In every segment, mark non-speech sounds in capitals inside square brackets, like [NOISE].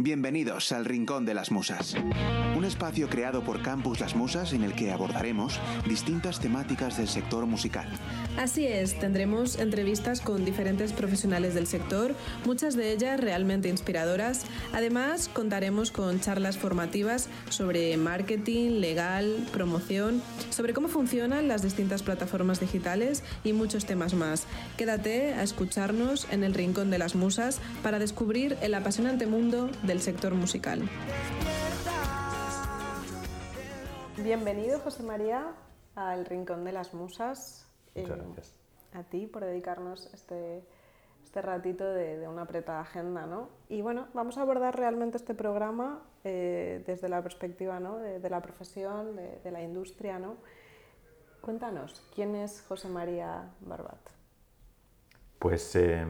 Bienvenidos al Rincón de las Musas, un espacio creado por Campus Las Musas en el que abordaremos distintas temáticas del sector musical. Así es, tendremos entrevistas con diferentes profesionales del sector, muchas de ellas realmente inspiradoras. Además, contaremos con charlas formativas sobre marketing, legal, promoción, sobre cómo funcionan las distintas plataformas digitales y muchos temas más. Quédate a escucharnos en el Rincón de las Musas para descubrir el apasionante mundo del sector musical. Bienvenido, José María, al Rincón de las Musas. Muchas Eh, gracias. A ti por dedicarnos este, este ratito de, de una apretada agenda, ¿no? Y bueno, vamos a abordar realmente este programa eh, desde la perspectiva ¿no? de, de la profesión, de, de la industria, ¿no? Cuéntanos, ¿quién es José María Barbat? Pues, eh,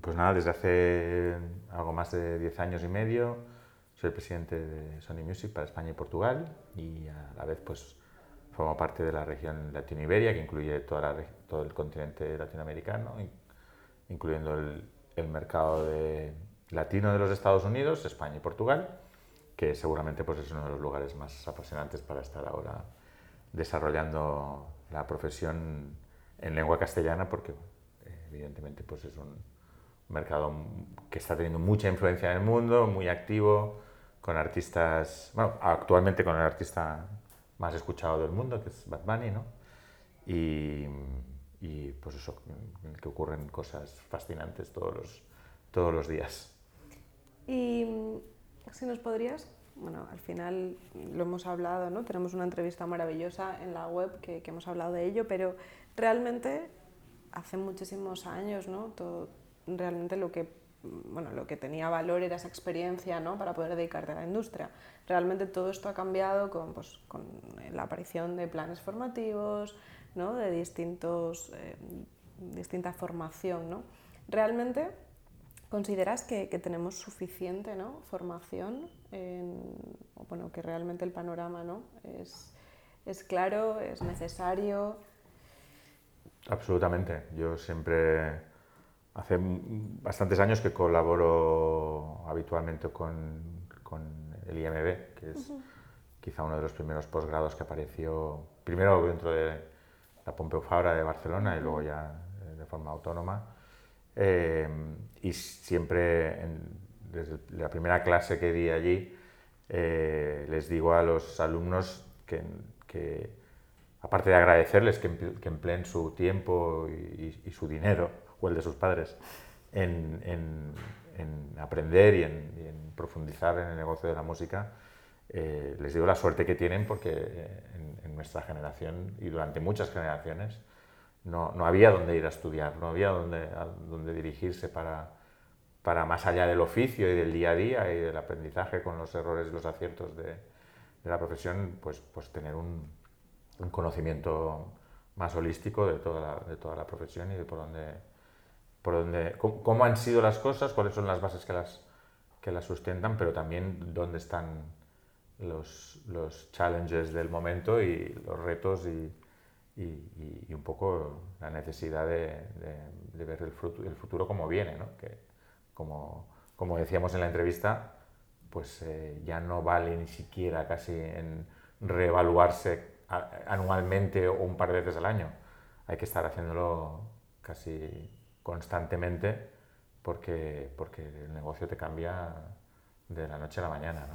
pues nada, desde hace algo más de 10 años y medio soy presidente de Sony Music para España y Portugal y a la vez pues formo parte de la región Latino-Iberia que incluye todo el continente latinoamericano, in- incluyendo el, mercado latino de los Estados Unidos, España y Portugal, que seguramente pues es uno de los lugares más apasionantes para estar ahora desarrollando la profesión en lengua castellana porque evidentemente pues es un mercado que está teniendo mucha influencia en el mundo, muy activo, con artistas, bueno, actualmente con el artista más escuchado del mundo, que es Bad Bunny, ¿no? Y, y, pues eso, que ocurren cosas fascinantes todos los, todos los días. Y si nos podrías, bueno, al final lo hemos hablado, ¿no? Tenemos una entrevista maravillosa en la web que, que hemos hablado de ello, pero realmente hace muchísimos años, ¿no? Todo, realmente lo que, bueno, lo que tenía valor era esa experiencia, ¿no? Para poder dedicarte a la industria. Realmente todo esto ha cambiado con, pues, con la aparición de planes formativos, ¿no? De distintos, eh, distinta formación, ¿no? Realmente ¿Consideras que, que tenemos suficiente ¿no? formación? En, bueno, que realmente el panorama ¿no? es, es claro, es necesario. Absolutamente. Yo siempre, hace bastantes años que colaboro habitualmente con, con el IMB, que es quizá uno de los primeros posgrados que apareció, primero dentro de la Pompeu Fabra de Barcelona y luego ya eh, de forma autónoma. Eh, y siempre, en- desde la primera clase que di allí, eh, les digo a los alumnos que, que aparte de agradecerles que, empl- que empleen su tiempo y, y- y su dinero, o el de sus padres, en, en- en aprender y en, y en profundizar en el negocio de la música, eh, les digo la suerte que tienen porque eh, en, en nuestra generación y durante muchas generaciones no, no había dónde ir a estudiar, no había dónde, a dónde dirigirse para, para más allá del oficio y del día a día y del aprendizaje con los errores y los aciertos de, de la profesión, pues, pues tener un, un conocimiento más holístico de toda la, de toda la profesión y de por dónde, por dónde, cómo, cómo han sido las cosas, cuáles son las bases que las, que las sustentan, pero también dónde están los, los challenges del momento y los retos y, y, y- un poco la necesidad de, de- de ver el futuro, el futuro como viene, ¿no? que como, como decíamos en la entrevista, pues eh, ya no vale ni siquiera casi en reevaluarse anualmente o un par de veces al año. Hay que estar haciéndolo casi constantemente porque, porque el negocio te cambia de la noche a la mañana. ¿no?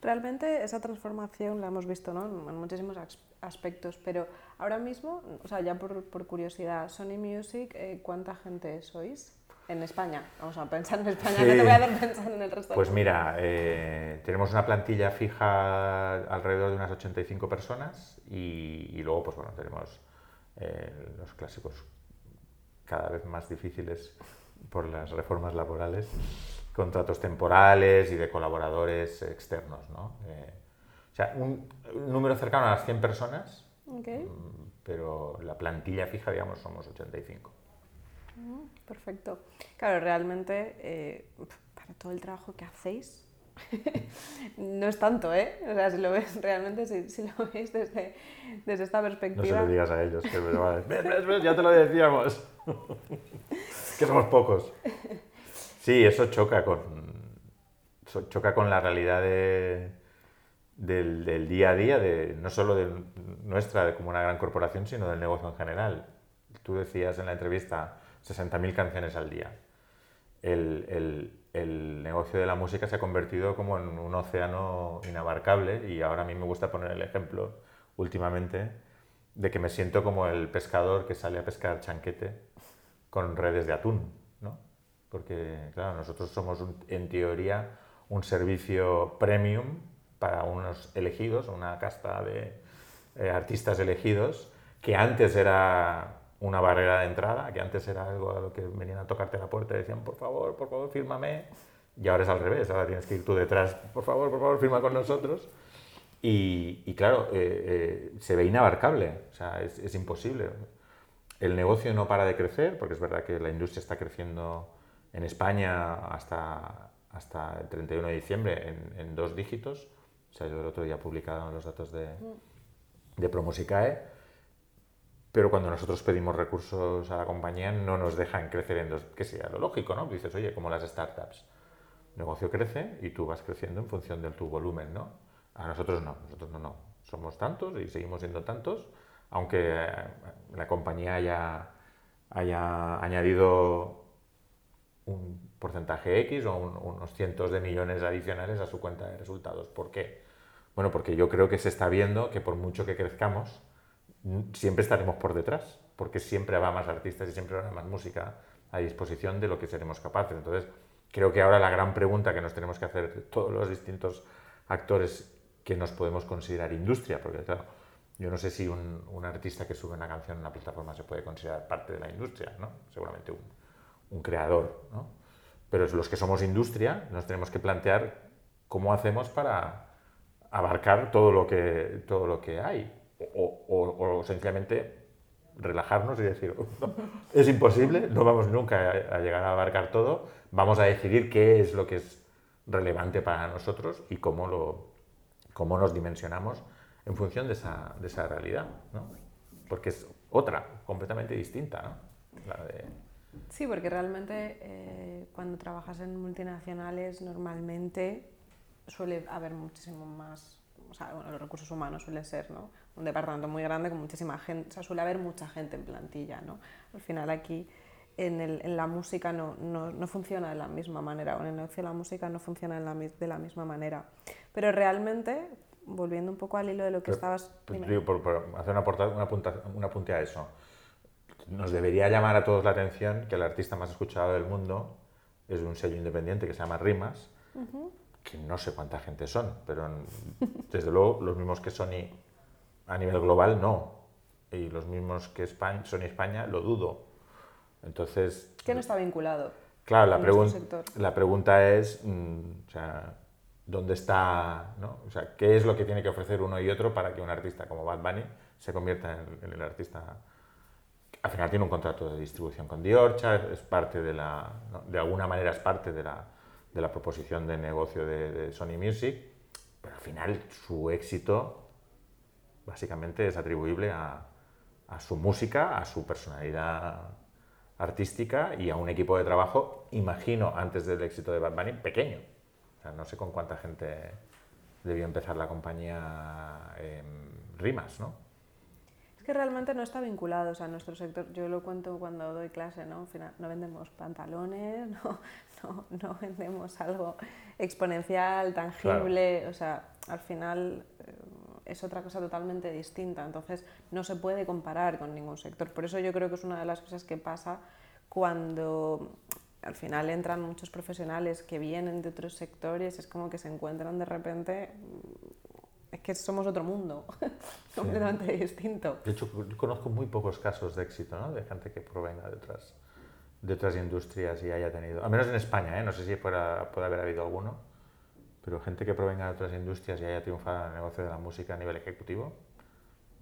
Realmente esa transformación la hemos visto ¿no? en muchísimos as- aspectos, pero ahora mismo, o sea, ya por, por curiosidad, Sony Music, eh, ¿cuánta gente sois? En España, vamos a pensar en España, no Sí. te voy a dar pensar en el resto. Pues mira, eh, tenemos una plantilla fija alrededor de unas 85 personas y, y luego pues bueno, tenemos eh, los clásicos cada vez más difíciles por las reformas laborales, contratos temporales y de colaboradores externos. ¿no? Eh, o sea, un, un número cercano a las 100 personas, Ok, mm, pero la plantilla fija, digamos, somos 85. perfecto. Claro, realmente, eh, para todo el trabajo que hacéis, [LAUGHS] no es tanto, ¿eh? O sea, si lo ves realmente, si, si lo veis desde, desde esta No se perspectiva... lo digas a ellos, que me van a decir, [LAUGHS] "Ves, ves, ves, ya te lo decíamos. Que somos pocos. Sí, eso choca con, so- choca con la realidad de- del, del día a día, de, no solo de nuestra de como una gran corporación, sino del negocio en general. Tú decías en la entrevista 60.000 canciones al día. El, el- el negocio de la música se ha convertido como en un océano inabarcable y ahora a mí me gusta poner el ejemplo últimamente de que me siento como el pescador que sale a pescar chanquete con redes de atún, ¿no? Porque, claro, nosotros somos, un- en teoría, un servicio premium para unos elegidos, una casta de eh, artistas elegidos, que antes era una barrera de entrada, que antes era algo a lo que venían a tocarte la puerta y decían, por favor, por favor, fírmame. Y ahora es al revés, ahora tienes que ir tú detrás, por favor, por favor, firma con nosotros. Y, y claro, eh, eh, se ve inabarcable, o sea, es, es imposible. El negocio no para de crecer, porque es verdad que la industria está creciendo en España hasta, hasta el 31 de diciembre en, dos dígitos. O sea, yo el otro día publicado los datos de, de Promosicae. Pero cuando nosotros pedimos recursos a la compañía no nos dejan crecer en dos, que sería lo lógico, ¿no? Dices, oye, como las startups, el negocio crece y tú vas creciendo en función de tu volumen, ¿no? A nosotros no, nosotros no, no. Somos tantos y seguimos siendo tantos, aunque eh, la compañía haya, haya añadido un porcentaje X o un- unos cientos de millones adicionales a su cuenta de resultados. ¿Por qué? Bueno, porque yo creo que se está viendo que por mucho que crezcamos, n- siempre estaremos por detrás, porque siempre habrá más artistas y siempre habrá más música a disposición de lo que seremos capaces. Entonces, creo que ahora la gran pregunta que nos tenemos que hacer todos los distintos actores que nos podemos considerar industria, porque claro, yo no sé si un, un artista que sube una canción en una plataforma se puede considerar parte de la industria, ¿no? Seguramente un, un creador, ¿no? Pero los que somos industria nos tenemos que plantear cómo hacemos para abarcar todo lo que, todo lo que hay. O, o- o sencillamente relajarnos y decir, "No, [LAUGHS] es imposible, no vamos nunca a, a llegar a abarcar todo, vamos a decidir qué es lo que es relevante para nosotros y cómo, lo, cómo nos dimensionamos en función de esa, de esa realidad, ¿no? Porque es otra, completamente distinta, ¿no? Sí, porque realmente eh, cuando trabajas en multinacionales normalmente suele haber muchísimo más, o sea, bueno, los recursos humanos suele ser, ¿no? Un departamento muy grande con muchísima gente, o sea, suele haber mucha gente en plantilla, ¿no? Al final aquí en, la música no, no, no funciona de la misma manera, o en el negocio de la música no funciona de la misma manera. Pero realmente, volviendo un poco al hilo de lo que Pero, estabas... pues, dime. digo, por, por hacer una, porta- una, punta- un apunte a eso. Nos debería llamar a todos la atención que el artista más escuchado del mundo es un sello independiente que se llama Rimas, que no sé cuánta gente son, pero desde luego los mismos que Sony a nivel global no. Y los mismos que España, Sony España lo dudo. Entonces, que no está vinculado. Claro, la, pregun- sector. la pregunta es, mm, o sea, ¿dónde está, no? O sea, qué es lo que tiene que ofrecer uno y otro para que un artista como Bad Bunny se convierta en, en el artista? Al final tiene un contrato de distribución con Diorcha, es parte de la, de alguna manera es parte de la, de la proposición de negocio de, de Sony Music, pero al final su éxito básicamente es atribuible a, a su música, a su personalidad artística y a un equipo de trabajo, imagino, antes del éxito de Bad Bunny, pequeño. O sea, no sé con cuánta gente debió empezar la compañía en Rimas, ¿no? Es que realmente no está vinculado, o sea, nuestro sector, yo lo cuento cuando doy clase, ¿no? Al final, no vendemos pantalones, [LAUGHS] no, no, no vendemos algo exponencial, tangible, o sea, al final eh, es otra cosa totalmente distinta, entonces no se puede comparar con ningún sector. Por eso yo creo que es una de las cosas que pasa cuando al final entran muchos profesionales que vienen de otros sectores, es como que se encuentran de repente, es que somos otro mundo, [LAUGHS] completamente distinto. De hecho, yo conozco muy pocos casos de éxito, ¿no? De gente que provenga de otras, de otras industrias y haya tenido, al menos en España, ¿eh? No sé si fuera, puede haber habido alguno, pero gente que provenga de otras industrias y haya triunfado en el negocio de la música a nivel ejecutivo,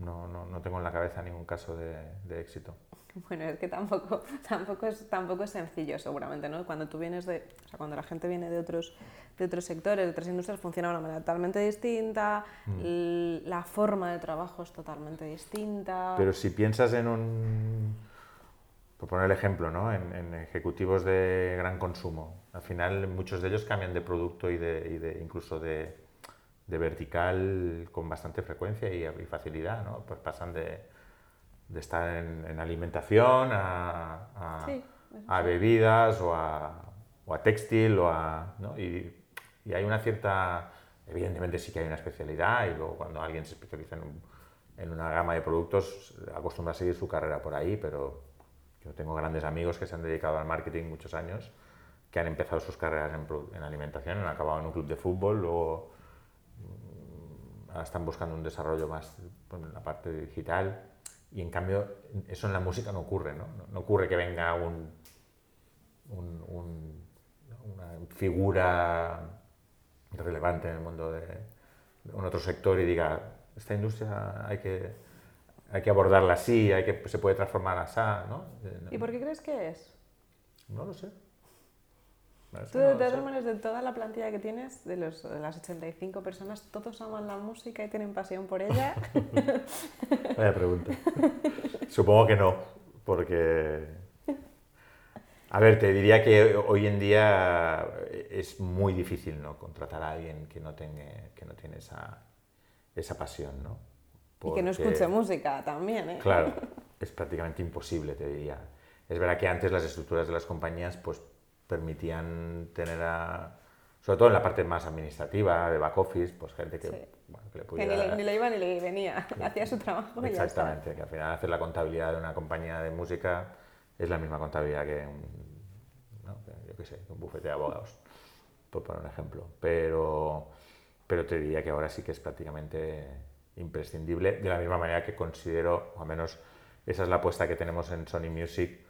no, no, no tengo en la cabeza ningún caso de, de éxito. [LAUGHS] Bueno, es que tampoco, [LAUGHS] tampoco, es, tampoco es sencillo, seguramente, ¿no? Cuando tú vienes de, o sea, cuando la gente viene de otros, de otros sectores, de otras industrias, funciona de una manera totalmente distinta, l- la forma de trabajo es totalmente distinta. Pero si piensas en un, por poner el ejemplo, ¿no? en, en ejecutivos de gran consumo, Al final muchos de ellos cambian de producto y de, y de incluso de, de, vertical con bastante frecuencia y, y facilidad, ¿no? Pues pasan de, de estar en, en, alimentación a, a, Sí, a bebidas o a, o a textil o a, ¿no? y, y hay una cierta, evidentemente sí que hay una especialidad y luego cuando alguien se especializa en, un- en una gama de productos acostumbra a seguir su carrera por ahí, pero yo tengo grandes amigos que se han dedicado al marketing muchos años, que han empezado sus carreras en, en alimentación, han acabado en un club de fútbol, luego ahora están buscando un desarrollo más pues, en la parte digital y en cambio eso en la música no ocurre, ¿no? No, no ocurre que venga un, un- un- una figura relevante en el mundo de, de un otro sector y diga, esta industria hay que, hay que abordarla así, hay que, se puede transformar así, ¿no? Eh, ¿Y por qué crees que es? No lo sé. Tú, no de todas maneras, de toda la plantilla que tienes, de, los, de las 85 personas, todos aman la música y tienen pasión por ella. [LAUGHS] Vaya pregunta. Supongo que no, porque... A ver, te diría que hoy en día es muy difícil ¿no? contratar a alguien que no, tenga, que no tiene esa, esa pasión, ¿no? Y que no Porque- escuche música también, ¿eh? Claro, [LAUGHS] es prácticamente imposible, te diría. Es verdad que antes las estructuras de las compañías pues, permitían tener a, sobre todo en la parte más administrativa, de back office, pues gente que, Sí. bueno, que le Que ni pudiera... le, ni le iba ni le venía. [LAUGHS] Hacía su trabajo y ya está. Exactamente, que al final hacer la contabilidad de una compañía de música es la misma contabilidad que un, ¿no? que yo qué sé, que un bufete de abogados, por poner un ejemplo. Pero, pero te diría que ahora sí que es prácticamente imprescindible, de la misma manera que considero, o al menos esa es la apuesta que tenemos en Sony Music,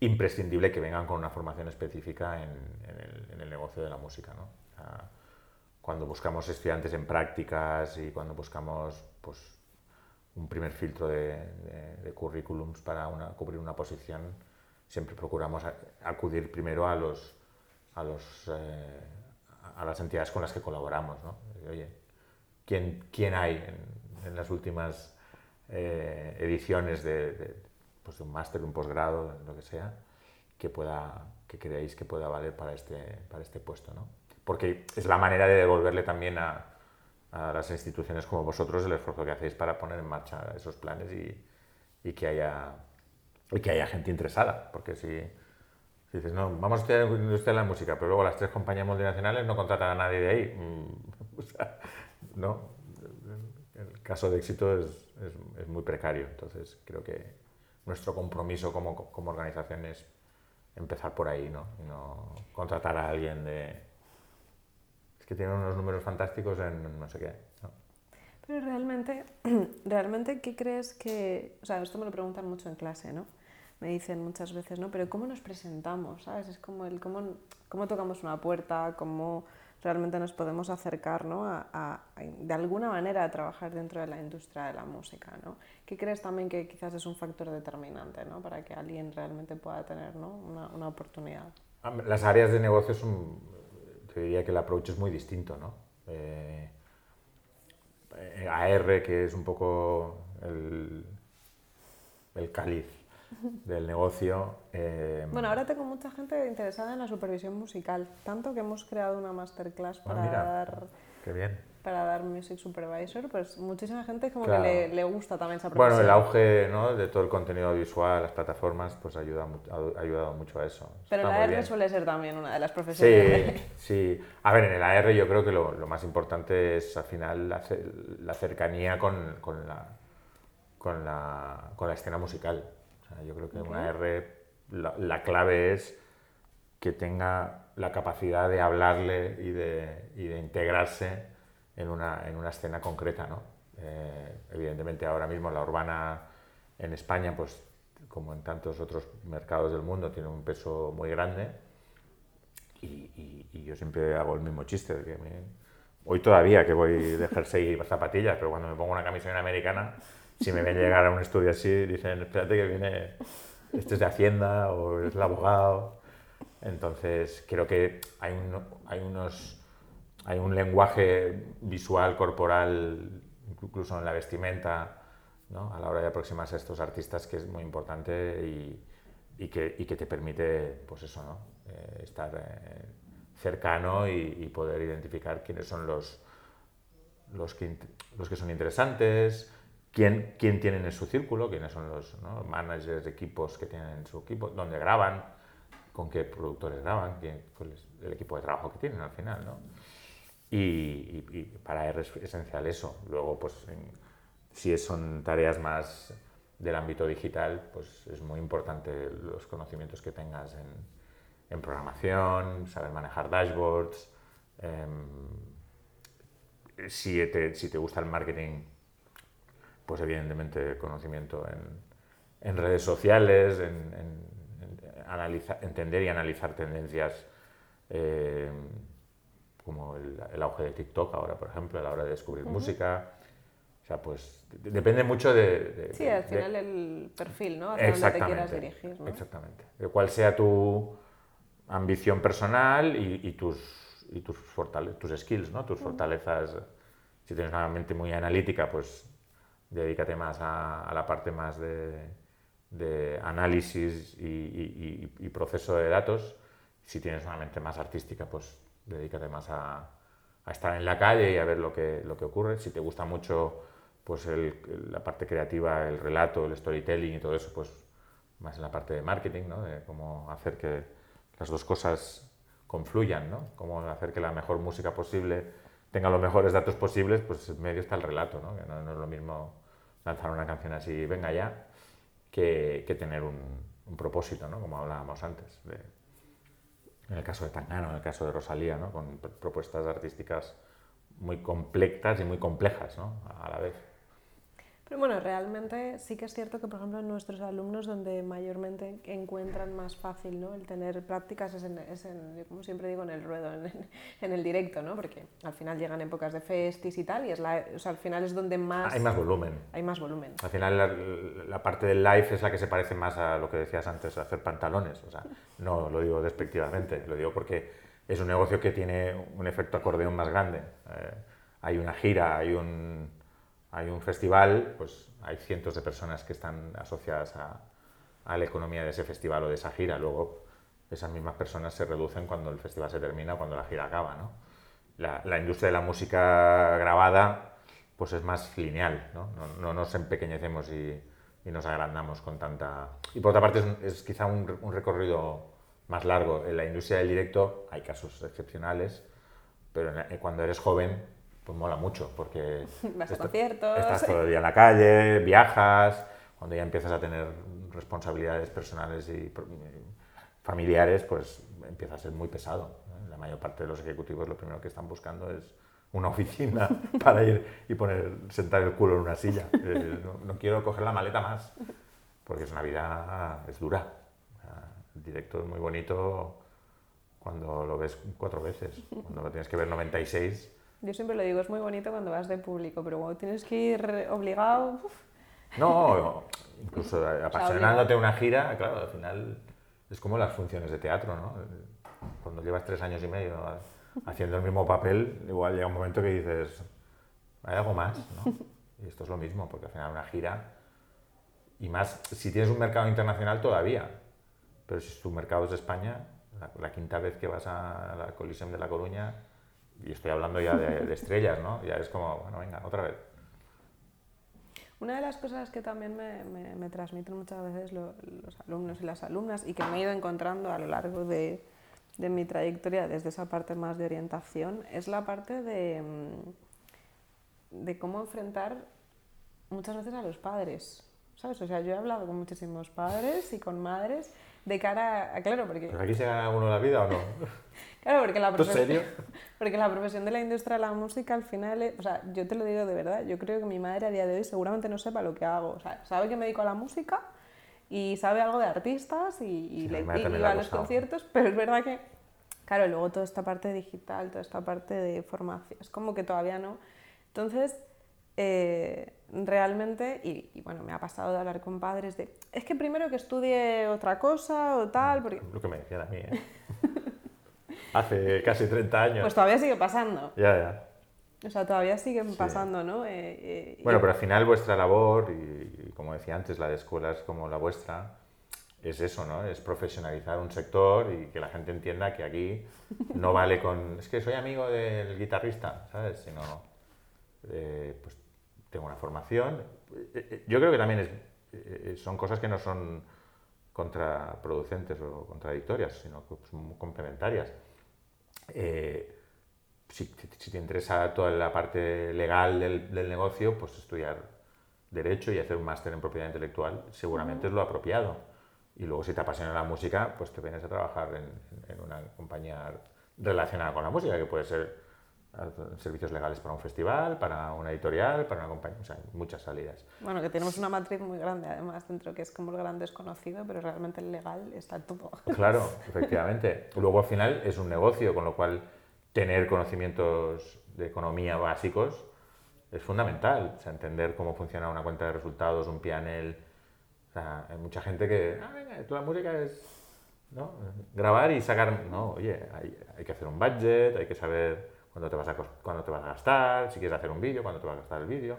imprescindible que vengan con una formación específica en, en el, en el negocio de la música. ¿no? Cuando buscamos estudiantes en prácticas y cuando buscamos pues, un primer filtro de, de- de currículums para una- cubrir una posición, siempre procuramos acudir primero a, los, a, los, eh, a las entidades con las que colaboramos. ¿no? Oye, ¿quién, quién hay en, en las últimas eh, ediciones de, de, pues, de un máster, un posgrado, lo que sea, que, pueda, que creáis que pueda valer para este, para este puesto? ¿no? Porque es la manera de devolverle también a, a las instituciones como vosotros el esfuerzo que hacéis para poner en marcha esos planes y, y que, haya, y que haya gente interesada. Porque si, si dices, no, vamos a estudiar industria de la música, pero luego las tres compañías multinacionales no contratan a nadie de ahí, [LAUGHS] o sea, no. El caso de éxito es, es, es muy precario. Entonces, creo que nuestro compromiso como, como organización es empezar por ahí, ¿no? Y no contratar a alguien de. Es que tiene unos números fantásticos en no sé qué. ¿no? Pero realmente, [CLEARS THROAT] realmente, ¿qué crees que...? O sea, esto me lo preguntan mucho en clase, ¿no? Me dicen muchas veces, ¿no? Pero ¿cómo nos presentamos? ¿Sabes? Es como el cómo, cómo tocamos una puerta, cómo realmente nos podemos acercar. A, de alguna manera a trabajar dentro de la industria de la música, ¿no? ¿Qué crees también que quizás es un factor determinante, ¿no? Para que alguien realmente pueda tener, ¿no? Una, una oportunidad. Las áreas de negocio son, te diría que el approach es muy distinto, ¿no? Eh, eh, AR, que es un poco el, el cáliz del negocio. eh, Bueno, ahora tengo mucha gente interesada en la supervisión musical, tanto que hemos creado una masterclass ah, para mira, dar Qué bien. para dar Music Supervisor, pues muchísima gente como Claro. que le, le gusta también esa profesión. Bueno, el auge ¿no? de todo el contenido visual, las plataformas, pues ayuda, ha ayudado mucho a eso. Pero Está la muy R bien. suele ser también una de las profesiones. Sí, [LAUGHS] sí. A ver, en el AR yo creo que lo, lo más importante es al final la, la cercanía con, con la, con, la, con la escena musical. O sea, yo creo que en una AR la, la clave es que tenga la capacidad de hablarle y de, y de integrarse en una, en una escena concreta. ¿no? Eh, evidentemente ahora mismo la urbana en España, pues como en tantos otros mercados del mundo, tiene un peso muy grande. Y, y- y yo siempre hago el mismo chiste. de que me- hoy todavía que voy de jersey y zapatillas, pero cuando me pongo una camiseta americana, si me ven llegar a un estudio así, dicen, espérate que viene, este es de Hacienda o es el abogado. Entonces, creo que hay, un- hay unos hay un lenguaje visual, corporal, incluso en la vestimenta, ¿no? a la hora de aproximarse a estos artistas que es muy importante y, y que, y que te permite, pues eso, ¿no? eh, estar eh, cercano y, poder identificar quiénes son los, los, que, los que son interesantes, quién, quién tienen en su círculo, quiénes son los managers de equipos que tienen en su equipo, dónde graban, con qué productores graban, quién, cuál es el equipo de trabajo que tienen al final. ¿no? Y, para él es esencial eso. Luego, pues, si son tareas más del ámbito digital, pues es muy importante los conocimientos que tengas en, programación, saber manejar dashboards. Em, si, te, si, te, gusta el marketing, pues evidentemente conocimiento en, redes sociales, en, entender y analizar tendencias. Eh, como el, auge de TikTok ahora, por ejemplo, a la hora de descubrir música. O sea, pues depende mucho de... sí, al final el perfil, ¿no? Hacia dónde te quieras dirigir, ¿no? Exactamente. De cuál sea tu ambición personal y, tus, y tus, tus skills, ¿no? Tus fortalezas. Si tienes una mente muy analítica, pues dedícate más a, la parte más de, de análisis y, y, proceso de datos. Si tienes una mente más artística, pues dedícate más a, estar en la calle y a ver lo que, lo que ocurre. Si te gusta mucho pues la parte creativa, el relato, el storytelling y todo eso, pues más en la parte de marketing, ¿no? de cómo hacer que las dos cosas confluyan, ¿no? cómo hacer que la mejor música posible tenga los mejores datos posibles, pues en medio está el relato, ¿no? que no, es lo mismo lanzar una canción así, venga ya, que, que tener un, un propósito, ¿no? como hablábamos antes. En el caso de Tangano, en el caso de Rosalía, ¿no? con propuestas artísticas muy complejas y muy complejas ¿no? a la vez. Pero bueno, realmente sí que es cierto que, por ejemplo, nuestros alumnos donde mayormente encuentran más fácil ¿no? el tener prácticas es, en, es en, como siempre digo, en el ruedo, en, [LAUGHS] en, el directo, ¿no? porque al final llegan épocas de festis y tal, y es la, o sea, al final es donde más... Hay más volumen. Hay más volumen. Al final la, la, parte del live es la que se parece más a lo que decías antes, a hacer pantalones. O sea, no lo digo despectivamente, lo digo porque es un negocio que tiene un efecto acordeón más grande. Eh, hay una gira, hay un hay un festival, pues hay cientos de personas que están asociadas a, la economía de ese festival o de esa gira. Luego, esas mismas personas se reducen cuando el festival se termina o cuando la gira acaba. ¿no? La, industria de la música grabada pues es más lineal, ¿no? no, nos empequeñecemos y, nos agrandamos con tanta... Y por otra parte es, quizá un, un, recorrido más largo. En la industria del directo hay casos excepcionales, pero cuando eres joven pues mola mucho, porque [LAUGHS] Vas a conciertos. estás todo el día en la calle, viajas, cuando ya empiezas a tener responsabilidades personales y familiares, pues empieza a ser muy pesado. La mayor parte de los ejecutivos lo primero que están buscando es una [LAUGHS] oficina para ir y poner, sentar el culo en una silla. Eh, no, quiero coger la maleta más, porque es una vida, es dura. El directo es muy bonito cuando lo ves cuatro veces, cuando lo tienes que ver 96 yo siempre lo digo, es muy bonito cuando vas de público, pero cuando tienes que ir obligado... No, incluso [LAUGHS] apasionándote una gira, claro, al final es como las funciones de teatro, ¿no? Cuando llevas tres años y medio haciendo el mismo papel, igual llega un momento que dices, hay algo más, ¿no? [LAUGHS] Y esto es lo mismo, porque al final una gira, y más si tienes un mercado internacional todavía, pero si tu mercado es España, la, la quinta vez que vas a la Coliseum de La Coruña, y estoy hablando ya de, estrellas, ¿no? Ya es como, bueno, venga, otra vez. Una de las cosas que también me, me, transmiten muchas veces los alumnos y las alumnas y que me he ido encontrando a lo largo de, de, mi trayectoria desde esa parte más de orientación es la parte de, mm, de cómo enfrentar muchas veces a los padres. ¿Sabes? O sea, yo he hablado con muchísimos padres y con madres de cara a... Claro, porque... ¿Pero aquí se gana uno la vida o no? [LAUGHS] claro, porque la, profesión, [LAUGHS] porque la profesión de la industria de la música al final... o sea, yo te lo digo de verdad, yo creo que mi madre a día de hoy seguramente no sepa lo que hago. O sea, sabe que me dedico a la música y sabe algo de artistas y, le, va a los conciertos, pero es verdad que, claro, luego toda esta parte digital, toda esta parte de formación, es como que todavía no. Entonces, eh, realmente, y, bueno, me ha pasado de hablar con padres de, es que primero que estudie otra cosa o tal, porque... Lo que me decían a mí, ¿eh? [LAUGHS] Hace casi 30 años. Pues todavía sigue pasando. Ya, ya. O sea, todavía siguen pasando, ¿no? Eh, eh, bueno, pero al final vuestra labor, y, como decía antes, la de escuelas como la vuestra, es eso, ¿no? Es profesionalizar un sector y que la gente entienda que aquí no vale con, es que soy amigo del guitarrista, ¿sabes? Sino, eh, pues tengo una formación. Eh, eh, yo creo que también es, son cosas que no son contraproducentes o contradictorias, sino que son complementarias. si, te interesa toda la parte legal del, del negocio, pues estudiar derecho y hacer un máster en propiedad intelectual seguramente es lo apropiado y luego si te apasiona la música, pues te vienes a trabajar en, una compañía relacionada con la música, que puede ser servicios legales para un festival, para una editorial, para una compañía, o sea, muchas salidas. Bueno, que tenemos una matriz muy grande además dentro que es como el gran desconocido, pero realmente el legal está todo. Claro, [LAUGHS] efectivamente. Luego al final es un negocio, con lo cual tener conocimientos de economía básicos es fundamental, o sea, entender cómo funciona una cuenta de resultados, un PNL, hay mucha gente que, ah, venga, toda la música es ¿no? grabar y sacar. No, oye, hay, hay, que hacer un budget, hay que saber cuándo te vas a, cuándo te vas a gastar, si quieres hacer un vídeo, cuándo te vas a gastar el vídeo,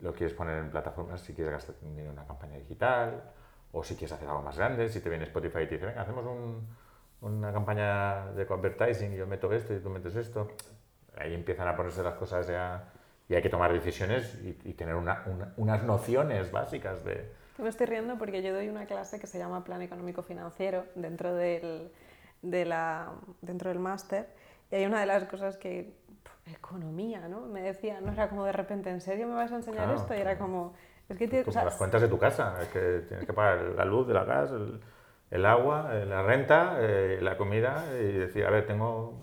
lo quieres poner en plataformas, si quieres gastar en una campaña digital, o si quieres hacer algo más grande, si te viene Spotify y te dice, venga, hacemos un, una campaña de advertising y yo meto esto y tú metes esto. Ahí empiezan a ponerse las cosas ya y hay que tomar decisiones y, tener una, unas nociones básicas de, me estoy riendo porque yo doy una clase que se llama Plan Económico Financiero dentro del, de dentro del máster y hay una de las cosas que, economía, ¿no? Me decía, no era como de repente, ¿en serio me vas a enseñar esto? Y era como, es que tienes... Como las cuentas de tu casa, es que tienes que pagar la luz, la gas, el, agua, eh, la renta, eh, la comida y decir, a ver, tengo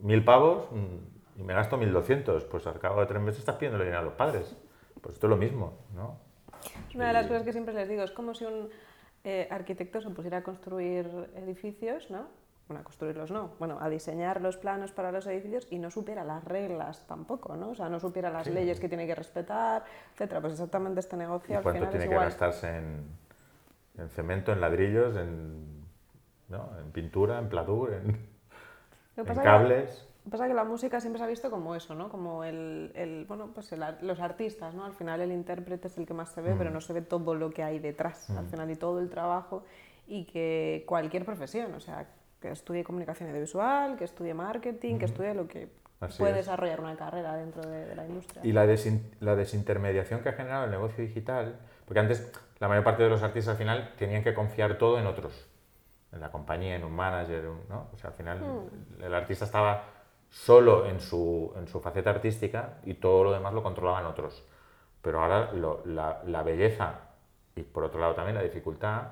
mil pavos mm, y me gasto mil doscientos, pues al cabo de tres meses estás pidiendo dinero a los padres. Pues esto es lo mismo, ¿no? Una de las cosas que siempre les digo es como si un eh, arquitecto se pusiera a construir edificios, ¿no? Bueno, a construirlos no, bueno, a diseñar los planos para los edificios y no supiera las reglas tampoco, ¿no? O sea, no supiera las leyes que tiene que respetar, etcétera. Pues exactamente este negocio al ¿Cuánto tiene que gastarse en, en, cemento, en ladrillos, en, ¿no? en pintura, en pladur, en, en cables? Pasa que la música siempre se ha visto como eso, ¿no? Como el, el bueno, pues los artistas, ¿no? Al final el intérprete es el que más se ve, pero mm. no se ve todo lo que hay detrás, al mm. final, y todo el trabajo, y que cualquier profesión, o sea, que estudie comunicación audiovisual, que estudie marketing, que estudie lo que puede desarrollar una carrera dentro de, la industria. Y la, la desintermediación que ha generado el negocio digital, porque antes la mayor parte de los artistas al final tenían que confiar todo en otros, en la compañía, en un manager, ¿no? O sea, al final el artista estaba solo en su, en su faceta artística y todo lo demás lo controlaban otros. Pero ahora la, la, belleza y por otro lado también la dificultad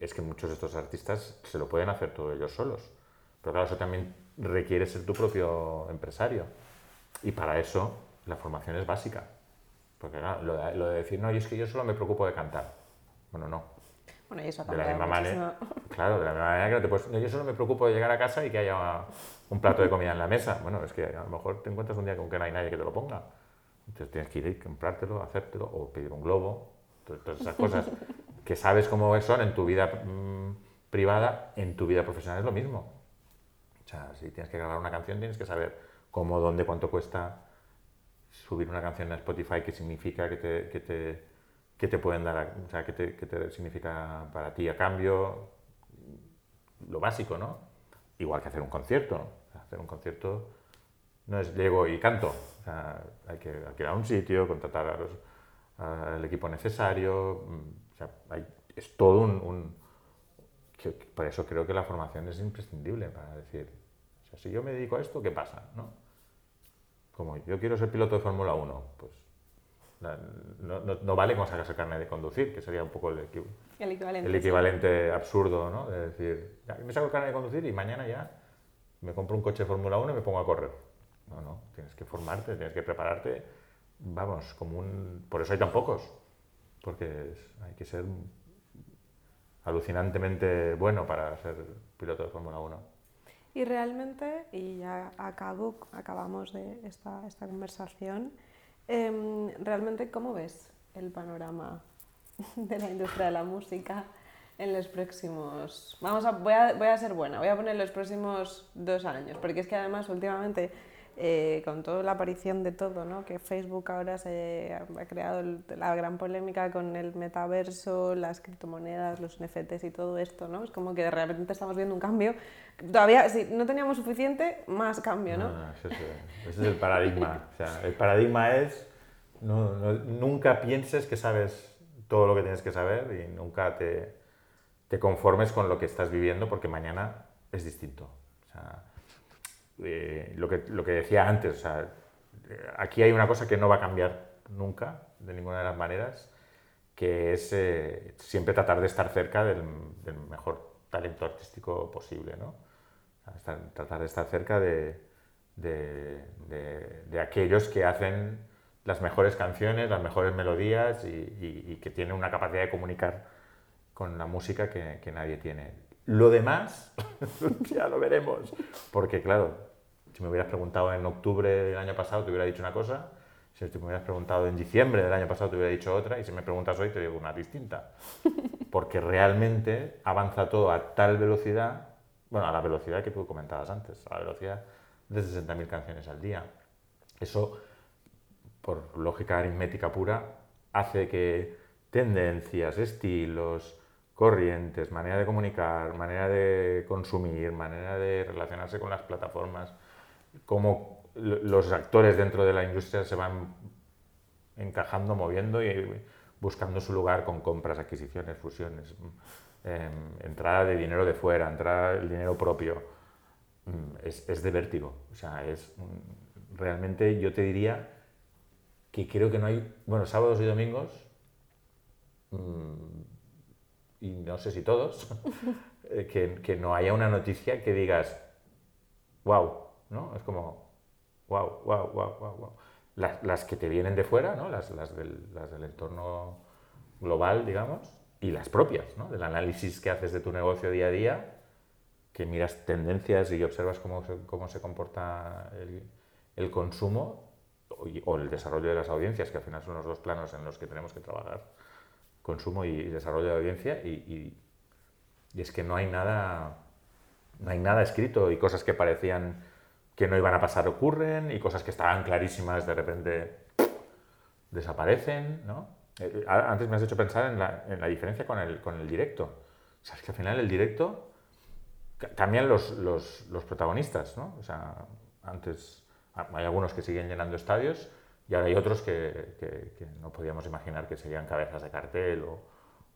es que muchos de estos artistas se lo pueden hacer todos ellos solos. Pero claro, eso también requiere ser tu propio empresario. Y para eso la formación es básica. Porque claro, lo, de, lo de decir, no, y es que yo solo me preocupo de cantar. Bueno, no. Bueno, y eso de la misma manera, Claro, de la misma manera que no te puedes, yo solo me preocupo de llegar a casa y que haya un plato de comida en la mesa. Bueno, es que a lo mejor te encuentras un día con que no hay nadie que te lo ponga. Entonces tienes que ir y comprártelo, hacértelo o pedir un globo. Todas esas cosas que sabes cómo son en tu vida mm, privada, en tu vida profesional es lo mismo. O sea, si tienes que grabar una canción, tienes que saber cómo, dónde, cuánto cuesta subir una canción a Spotify, qué significa, qué te, qué te, qué te pueden dar, o sea, qué te, qué te significa para ti a cambio. Lo básico, ¿no? igual que hacer un concierto. Hacer un concierto no es llego y canto. hay que alquilar un sitio, contratar al equipo necesario. Mm, es todo un... por eso creo que la formación es imprescindible para decir, si yo me dedico a esto, ¿qué pasa? ¿no? Como yo quiero ser piloto de Fórmula 1, pues no, vale con sacarse carne de conducir, que sería un poco el, equivalente, el equivalente absurdo, ¿no? De decir, me saco carne de conducir y mañana ya me compro un coche de Fórmula 1 y me pongo a correr. No, no, tienes que formarte, tienes que prepararte, vamos, como un... Por eso hay tan pocos, porque hay que ser alucinantemente bueno para ser piloto de Fórmula 1. Y realmente, y ya acabo, acabamos de esta, esta conversación, Em, realmente, ¿cómo ves el panorama [LAUGHS] de la industria de la música en los próximos... Vamos a, voy, a, voy a ser buena, voy a poner los próximos dos años, porque es que además últimamente eh, con toda la aparición de todo, ¿no? que Facebook ahora se ha creado la gran polémica con el metaverso, las criptomonedas, los NFTs y todo esto, ¿no? Es como que de repente estamos viendo un cambio. Todavía, si no teníamos suficiente, más cambio, ¿no? ese, es, el paradigma. O sea, el paradigma es no, nunca pienses que sabes todo lo que tienes que saber y nunca te, te conformes con lo que estás viviendo porque mañana es distinto. O sea, eh, lo, que, lo que decía antes, o sea, aquí hay una cosa que no va a cambiar nunca, de ninguna de las maneras, que es eh, siempre tratar de estar cerca del, mejor talento artístico posible, ¿no? tratar de estar cerca de, de, de, aquellos que hacen las mejores canciones, las mejores melodías y, que tienen una capacidad de comunicar con la música que, que nadie tiene. Lo demás, [LAUGHS] ya lo veremos, porque claro, si me hubieras preguntado en octubre del año pasado, te hubiera dicho una cosa. Si me hubieras preguntado en diciembre del año pasado, te hubiera dicho otra. Y si me preguntas hoy, te digo una distinta. [LAUGHS] Porque realmente avanza todo a tal velocidad, bueno, a la velocidad que tú comentabas antes, a la velocidad de 60.000 canciones al día. Eso, por lógica aritmética pura, hace que tendencias, estilos, corrientes, manera de comunicar, manera de consumir, manera de relacionarse con las plataformas, cómo los actores dentro de la industria se van encajando, moviendo y buscando su lugar con compras, adquisiciones, fusiones, em, entrada de dinero de fuera, entrada del dinero propio. Mm, es, es, de vértigo. O sea, es realmente yo te diría que creo que no hay, bueno, sábados y domingos, mm, y no sé si todos, [LAUGHS] eh, que, que no haya una noticia que digas, wow, ¿no? Es como, wow, wow, wow, wow, wow. Las, las que te vienen de fuera, ¿no? Las, las, del, las del entorno global, digamos, y las propias, ¿no? Del análisis que haces de tu negocio día a día, que miras tendencias y observas cómo se, cómo se comporta el, el consumo o, el desarrollo de las audiencias, que al final son los dos planos en los que tenemos que trabajar, consumo y, desarrollo de audiencia, y, y, y, es que no hay nada, no hay nada escrito y cosas que parecían que no iban a pasar ocurren y cosas que estaban clarísimas de repente desaparecen, ¿no? Eh, antes me has hecho pensar en la, en la diferencia con el, con el, directo. O es que al final el directo cambian los, los, los, protagonistas, ¿no? O sea, antes hay algunos que siguen llenando estadios y ahora hay otros que, que, no podíamos imaginar que serían cabezas de cartel o,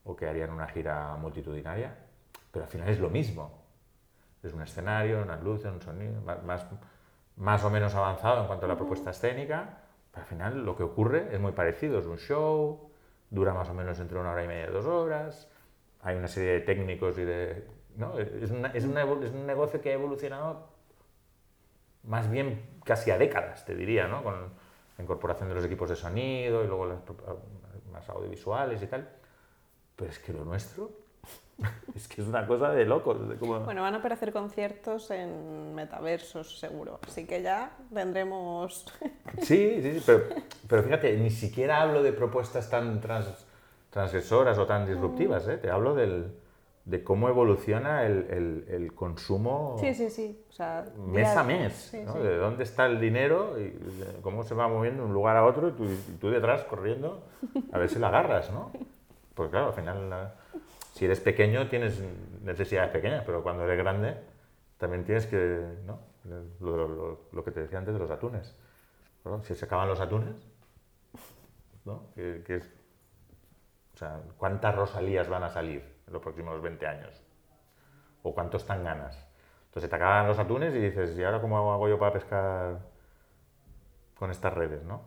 o que harían una gira multitudinaria, pero al final es lo mismo es un escenario, unas luces, un sonido, más, más o menos avanzado en cuanto a la propuesta escénica, pero al final lo que ocurre es muy parecido, es un show, dura más o menos entre una hora y media y dos horas, hay una serie de técnicos y de... ¿no? Es, una, es, una, es, un negocio que ha evolucionado más bien casi a décadas, te diría, ¿no? con la incorporación de los equipos de sonido y luego las más audiovisuales y tal. Pero es que lo nuestro [LAUGHS] es que es una cosa de locos. Bueno, van a aparecer conciertos en metaversos, seguro. Así que ya tendremos. [LAUGHS] sí, sí, sí, pero, pero, fíjate, ni siquiera hablo de propuestas tan trans, transgresoras o tan disruptivas, ¿eh? Te hablo del, de cómo evoluciona el, el, el, consumo sí, sí, sí. O sea, mes a mes, ¿no? De dónde está el dinero y cómo se va moviendo de un lugar a otro y tú, y tú detrás corriendo a ver si la agarras, ¿no? [LAUGHS] Pues claro, al final si eres pequeño tienes necesidades pequeñas, pero cuando eres grande también tienes que, ¿no? Lo, que te decía antes de los atunes. Si se acaban los atunes, ¿no? es, o sea, ¿cuántas rosalías van a salir en los próximos 20 años? ¿O cuántos tanganas? Entonces te acaban los atunes y dices, ¿y ahora cómo hago yo para pescar con estas redes, no?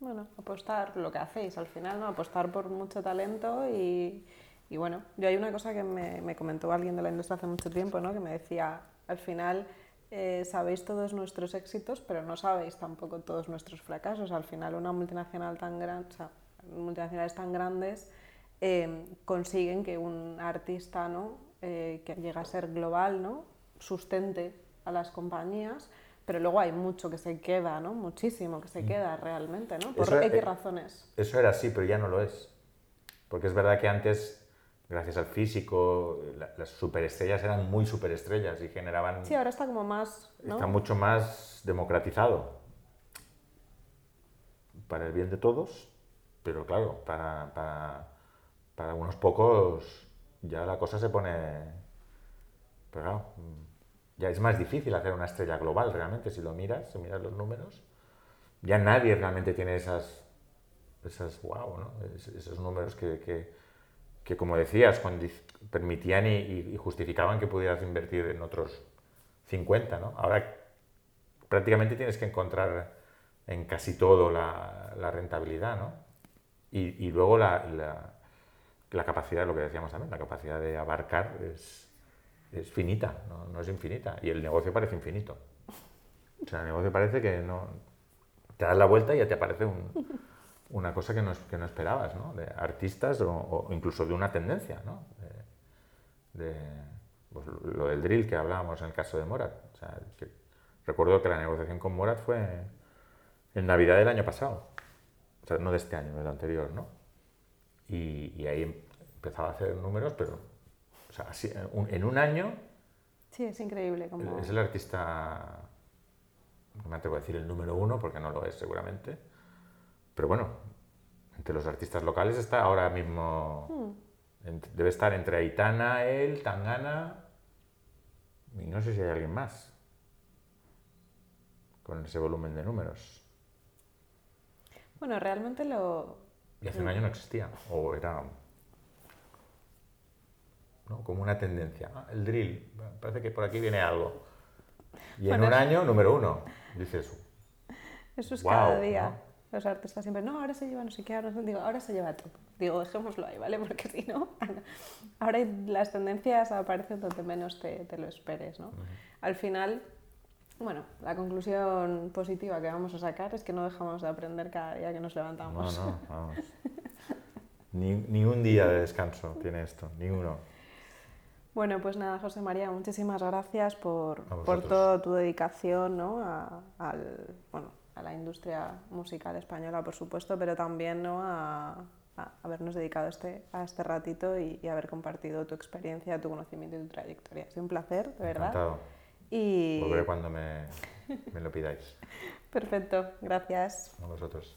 Bueno, apostar, lo que hacéis al final, ¿no? Apostar por mucho talento y, y bueno, yo hay una cosa que me, comentó alguien de la industria hace mucho tiempo, ¿no? que me decía, al final eh, sabéis todos nuestros éxitos, pero no sabéis tampoco todos nuestros fracasos. Al final una multinacional tan grande, o sea, multinacionales tan grandes eh, consiguen que un artista ¿no? Eh, que llega a ser global ¿no? sustente a las compañías, pero luego hay mucho que se queda, ¿no? muchísimo que se mm. queda realmente, ¿no? por X razones. Eso era así, pero ya no lo es. Porque es verdad que antes gracias al físico, las superestrellas eran muy superestrellas y generaban... Sí, ahora está como más... Está mucho más democratizado. Para el bien de todos, pero claro, para, para, para unos pocos ya la cosa se pone... Pero claro, ya es más difícil hacer una estrella global realmente, si lo miras, si miras los números. Ya nadie realmente tiene esas, esas wow, ¿no? esos números que, que, que, como decías, permitían y, justificaban que pudieras invertir en otros 50. ¿no? Ahora prácticamente tienes que encontrar en casi todo la, la rentabilidad. ¿no? Y, y luego la, la, la, capacidad, lo que decíamos también, la capacidad de abarcar es, es finita, no, no, es infinita. Y el negocio parece infinito. O sea, el negocio parece que no... Te das la vuelta y ya te aparece un, una cosa que no, que no esperabas, ¿no? De artistas o, incluso de una tendencia, ¿no? De, pues, lo del drill que hablábamos en el caso de Morat. O sea, recuerdo que la negociación con Morat fue en Navidad del año pasado. O sea, no de este año, del anterior, ¿no? Y, y ahí empezaba a hacer números, pero o sea, así, en un año... Sí, es increíble. Como... Es el artista, no me atrevo a decir el número uno, porque no lo es seguramente, pero bueno, entre los artistas locales está ahora mismo... Hmm. debe estar entre Aitana, él, Tangana y no sé si hay alguien más con ese volumen de números. Bueno, realmente lo... Y hace un año no existía, o era como una tendencia. Ah, el drill, parece que por aquí viene algo. Y en un año, número uno, dices... Eso es cada día. Los artistas siempre, no, ahora se lleva no sé qué, ahora, digo, ahora se lleva todo. Digo, dejémoslo ahí, ¿vale? Porque [LAUGHS] si no, ahora las tendencias aparecen donde menos te, te lo esperes, ¿no? Al final, bueno, la conclusión positiva que vamos a sacar es que no dejamos de aprender cada día que nos levantamos. No, no, [LAUGHS] vamos. ni, ni un día de descanso tiene esto, ni uno. Bueno, pues nada, José María, muchísimas gracias por, por toda tu dedicación ¿no? a, al, bueno, a la industria musical española, por supuesto, pero también ¿no? a, a habernos dedicado este, a este ratito y, y, haber compartido tu experiencia, tu conocimiento y tu trayectoria. Ha sido un placer, de verdad. Encantado. Y... Volveré cuando me, me lo pidáis. [LAUGHS] Perfecto, gracias. A vosotros.